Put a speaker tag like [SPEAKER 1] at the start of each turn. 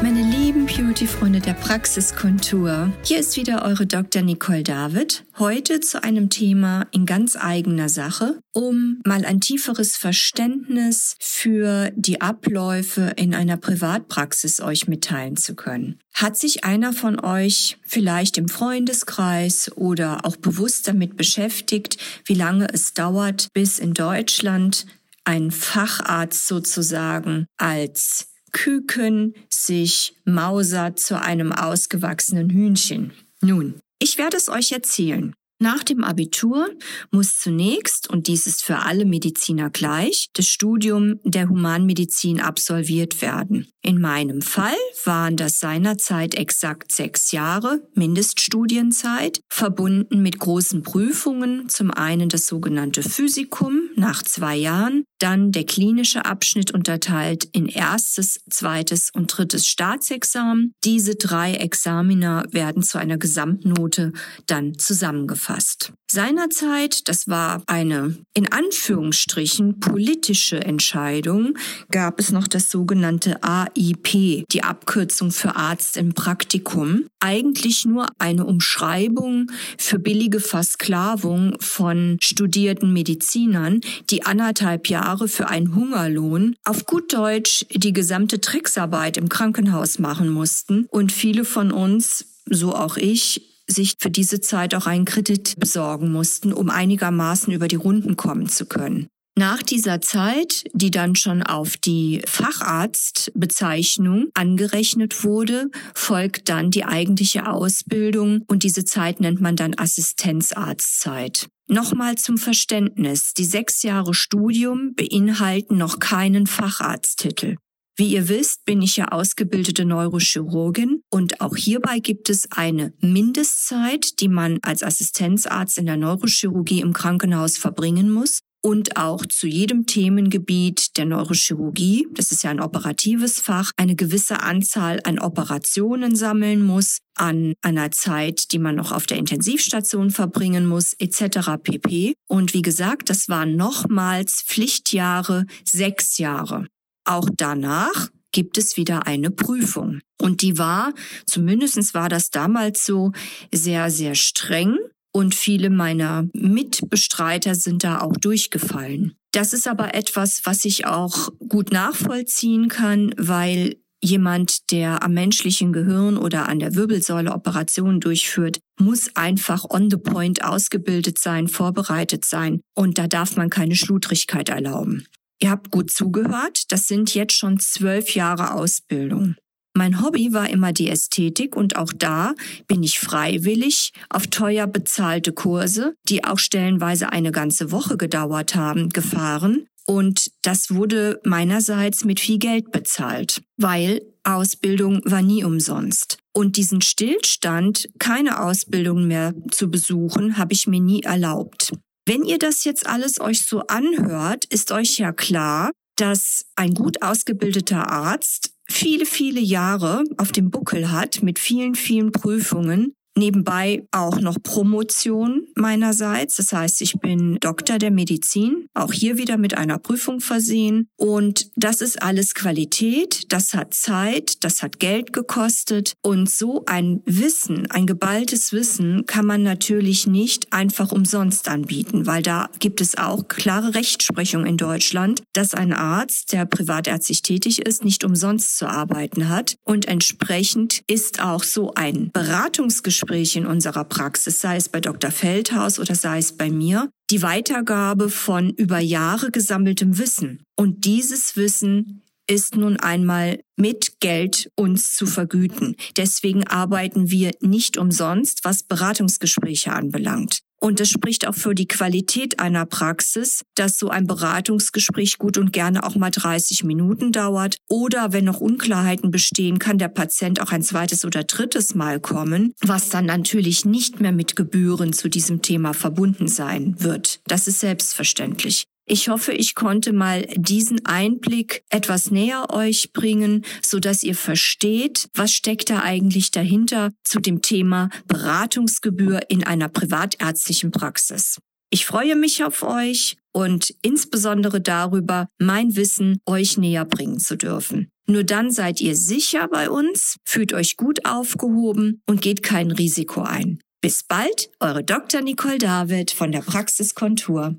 [SPEAKER 1] Meine lieben Beauty-Freunde der Praxiskontur, hier ist wieder eure Dr. Nicole David. Heute zu einem Thema in ganz eigener Sache, um mal ein tieferes Verständnis für die Abläufe in einer Privatpraxis euch mitteilen zu können. Hat sich einer von euch vielleicht im Freundeskreis oder auch bewusst damit beschäftigt, wie lange es dauert, bis in Deutschland ein Facharzt sozusagen als Küken sich mausert zu einem ausgewachsenen Hühnchen. Nun, ich werde es euch erzählen. Nach dem Abitur muss zunächst, und dies ist für alle Mediziner gleich, das Studium der Humanmedizin absolviert werden. In meinem Fall waren das seinerzeit exakt sechs Jahre Mindeststudienzeit, verbunden mit großen Prüfungen, zum einen das sogenannte Physikum nach zwei Jahren, dann der klinische Abschnitt unterteilt in erstes, zweites und drittes Staatsexamen. Diese drei Examina werden zu einer Gesamtnote dann zusammengefasst. Seinerzeit, das war eine in Anführungsstrichen politische Entscheidung, gab es noch das sogenannte AIP, die Abkürzung für Arzt im Praktikum. Eigentlich nur eine Umschreibung für billige Versklavung von studierten Medizinern, die anderthalb Jahre für einen Hungerlohn auf gut Deutsch die gesamte Tricksarbeit im Krankenhaus machen mussten und viele von uns so auch ich, sich für diese Zeit auch einen Kredit besorgen mussten, um einigermaßen über die Runden kommen zu können. Nach dieser Zeit, die dann schon auf die Facharztbezeichnung angerechnet wurde, folgt dann die eigentliche Ausbildung und diese Zeit nennt man dann Assistenzarztzeit. Nochmal zum Verständnis. Die sechs Jahre Studium beinhalten noch keinen Facharzttitel. Wie ihr wisst, bin ich ja ausgebildete Neurochirurgin und auch hierbei gibt es eine Mindestzeit, die man als Assistenzarzt in der Neurochirurgie im Krankenhaus verbringen muss und auch zu jedem Themengebiet der Neurochirurgie, das ist ja ein operatives Fach, eine gewisse Anzahl an Operationen sammeln muss, an einer Zeit, die man noch auf der Intensivstation verbringen muss, etc. pp. Und wie gesagt, das waren nochmals Pflichtjahre, sechs Jahre. Auch danach gibt es wieder eine Prüfung. Und die war, zumindestens war das damals so, sehr, sehr streng. Und viele meiner Mitbestreiter sind da auch durchgefallen. Das ist aber etwas, was ich auch gut nachvollziehen kann, weil jemand, der am menschlichen Gehirn oder an der Wirbelsäule Operationen durchführt, muss einfach on the point ausgebildet sein, vorbereitet sein. Und da darf man keine Schludrigkeit erlauben. Ihr habt gut zugehört, das sind jetzt schon zwölf Jahre Ausbildung. Mein Hobby war immer die Ästhetik und auch da bin ich freiwillig auf teuer bezahlte Kurse, die auch stellenweise eine ganze Woche gedauert haben, gefahren. Und das wurde meinerseits mit viel Geld bezahlt, weil Ausbildung war nie umsonst. Und diesen Stillstand, keine Ausbildung mehr zu besuchen, habe ich mir nie erlaubt. Wenn ihr das jetzt alles euch so anhört, ist euch ja klar, dass ein gut ausgebildeter Arzt viele, viele Jahre auf dem Buckel hat mit vielen, vielen Prüfungen Nebenbei auch noch Promotion meinerseits. Das heißt, ich bin Doktor der Medizin, auch hier wieder mit einer Prüfung versehen. Und das ist alles Qualität, das hat Zeit, das hat Geld gekostet. Und so ein Wissen, ein geballtes Wissen kann man natürlich nicht einfach umsonst anbieten, weil da gibt es auch klare Rechtsprechung in Deutschland, dass ein Arzt, der privatärztlich tätig ist, nicht umsonst zu arbeiten hat. Und entsprechend ist auch so ein Beratungsgespräch Gespräch in unserer Praxis, sei es bei Dr. Feldhaus oder sei es bei mir, die Weitergabe von über Jahre gesammeltem Wissen. Und dieses Wissen ist nun einmal mit Geld uns zu vergüten. Deswegen arbeiten wir nicht umsonst, was Beratungsgespräche anbelangt. Und es spricht auch für die Qualität einer Praxis, dass so ein Beratungsgespräch gut und gerne auch mal 30 Minuten dauert. Oder wenn noch Unklarheiten bestehen, kann der Patient auch ein zweites oder drittes Mal kommen, was dann natürlich nicht mehr mit Gebühren zu diesem Thema verbunden sein wird. Das ist selbstverständlich. Ich hoffe, ich konnte mal diesen Einblick etwas näher euch bringen, so dass ihr versteht, was steckt da eigentlich dahinter zu dem Thema Beratungsgebühr in einer privatärztlichen Praxis. Ich freue mich auf euch und insbesondere darüber, mein Wissen euch näher bringen zu dürfen. Nur dann seid ihr sicher bei uns, fühlt euch gut aufgehoben und geht kein Risiko ein. Bis bald, eure Dr. Nicole David von der Praxiskontur.